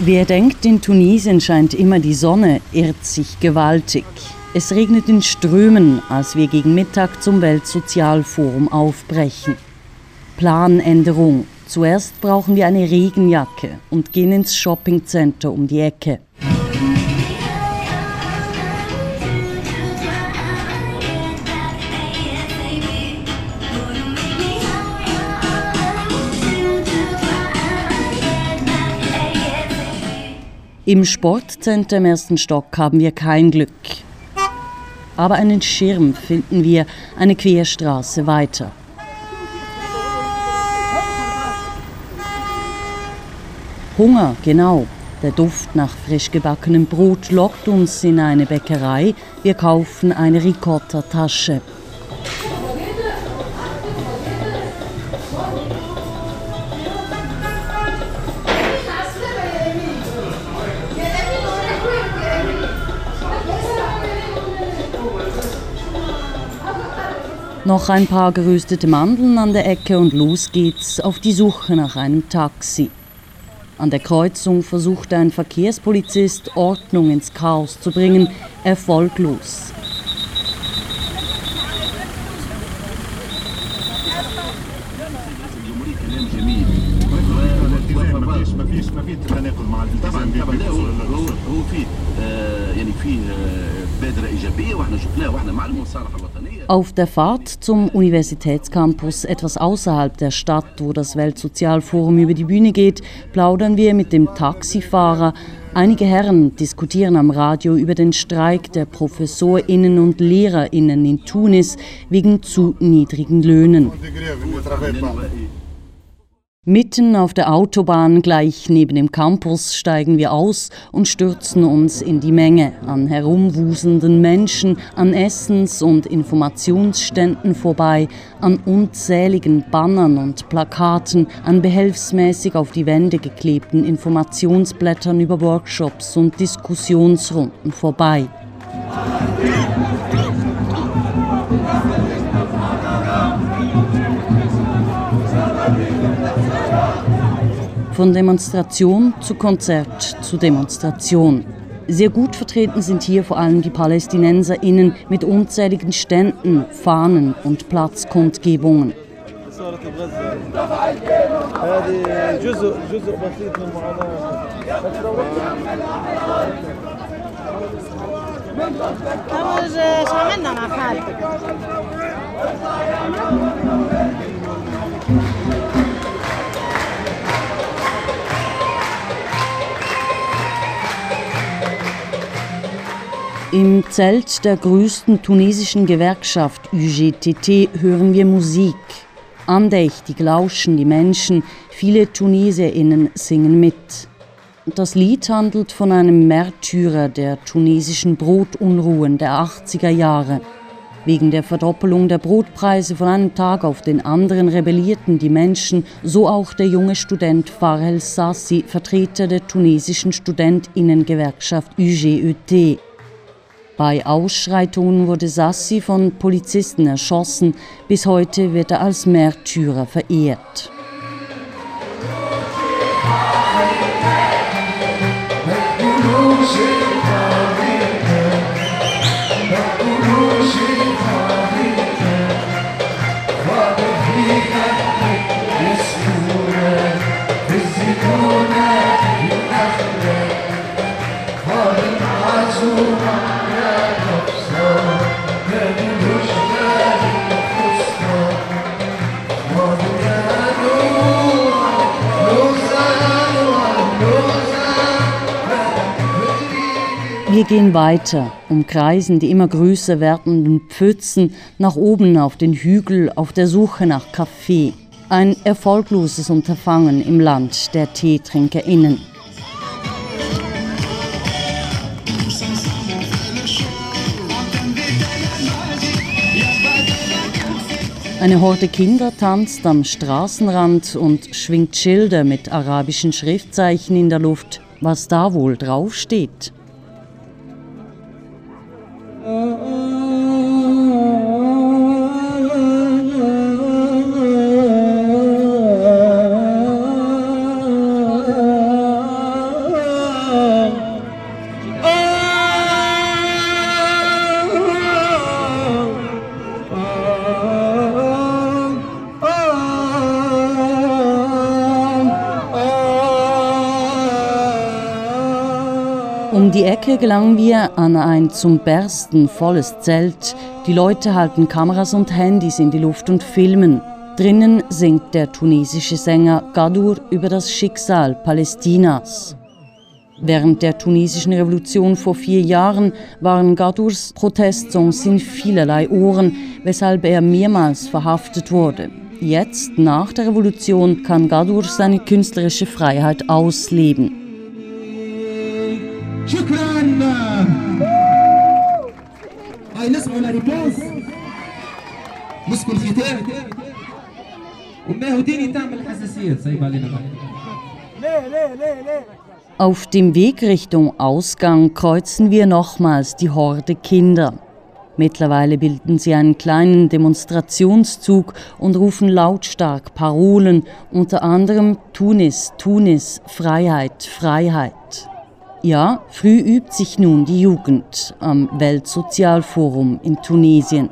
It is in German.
Wer denkt, in Tunesien scheint immer die Sonne, irrt sich gewaltig. Es regnet in Strömen, als wir gegen Mittag zum Weltsozialforum aufbrechen. Planänderung. Zuerst brauchen wir eine Regenjacke und gehen ins Shoppingcenter um die Ecke. Im Sportcenter im ersten Stock haben wir kein Glück. Aber einen Schirm finden wir eine Querstraße weiter. Hunger, genau. Der Duft nach frisch gebackenem Brot lockt uns in eine Bäckerei. Wir kaufen eine Ricotta-Tasche. Noch ein paar geröstete Mandeln an der Ecke und los geht's auf die Suche nach einem Taxi. An der Kreuzung versucht ein Verkehrspolizist Ordnung ins Chaos zu bringen, erfolglos. Auf der Fahrt zum Universitätscampus etwas außerhalb der Stadt, wo das Weltsozialforum über die Bühne geht, plaudern wir mit dem Taxifahrer. Einige Herren diskutieren am Radio über den Streik der Professorinnen und Lehrerinnen in Tunis wegen zu niedrigen Löhnen. Mitten auf der Autobahn gleich neben dem Campus steigen wir aus und stürzen uns in die Menge an herumwusenden Menschen, an Essens- und Informationsständen vorbei, an unzähligen Bannern und Plakaten, an behelfsmäßig auf die Wände geklebten Informationsblättern über Workshops und Diskussionsrunden vorbei. Von Demonstration zu Konzert zu Demonstration. Sehr gut vertreten sind hier vor allem die PalästinenserInnen mit unzähligen Ständen, Fahnen und Platzkundgebungen. Im Zelt der größten tunesischen Gewerkschaft UGTT hören wir Musik. Andächtig lauschen die Menschen, viele Tunesierinnen singen mit. Das Lied handelt von einem Märtyrer der tunesischen Brotunruhen der 80er Jahre. Wegen der Verdoppelung der Brotpreise von einem Tag auf den anderen rebellierten die Menschen, so auch der junge Student Farhel Sassi, Vertreter der tunesischen Studentinnengewerkschaft UGET. Bei Ausschreitungen wurde Sassi von Polizisten erschossen. Bis heute wird er als Märtyrer verehrt. Wir gehen weiter, umkreisen die immer größer werdenden Pfützen nach oben auf den Hügel auf der Suche nach Kaffee. Ein erfolgloses Unterfangen im Land der TeetrinkerInnen. Eine Horde Kinder tanzt am Straßenrand und schwingt Schilder mit arabischen Schriftzeichen in der Luft. Was da wohl draufsteht? Um die Ecke gelangen wir an ein zum Bersten volles Zelt. Die Leute halten Kameras und Handys in die Luft und filmen. Drinnen singt der tunesische Sänger Gadur über das Schicksal Palästinas. Während der tunesischen Revolution vor vier Jahren waren Gadurs Protestsongs in vielerlei Ohren, weshalb er mehrmals verhaftet wurde. Jetzt, nach der Revolution, kann Gadur seine künstlerische Freiheit ausleben. Auf dem Weg Richtung Ausgang kreuzen wir nochmals die Horde Kinder. Mittlerweile bilden sie einen kleinen Demonstrationszug und rufen lautstark Parolen, unter anderem Tunis, Tunis, Freiheit, Freiheit. Ja, früh übt sich nun die Jugend am Weltsozialforum in Tunesien.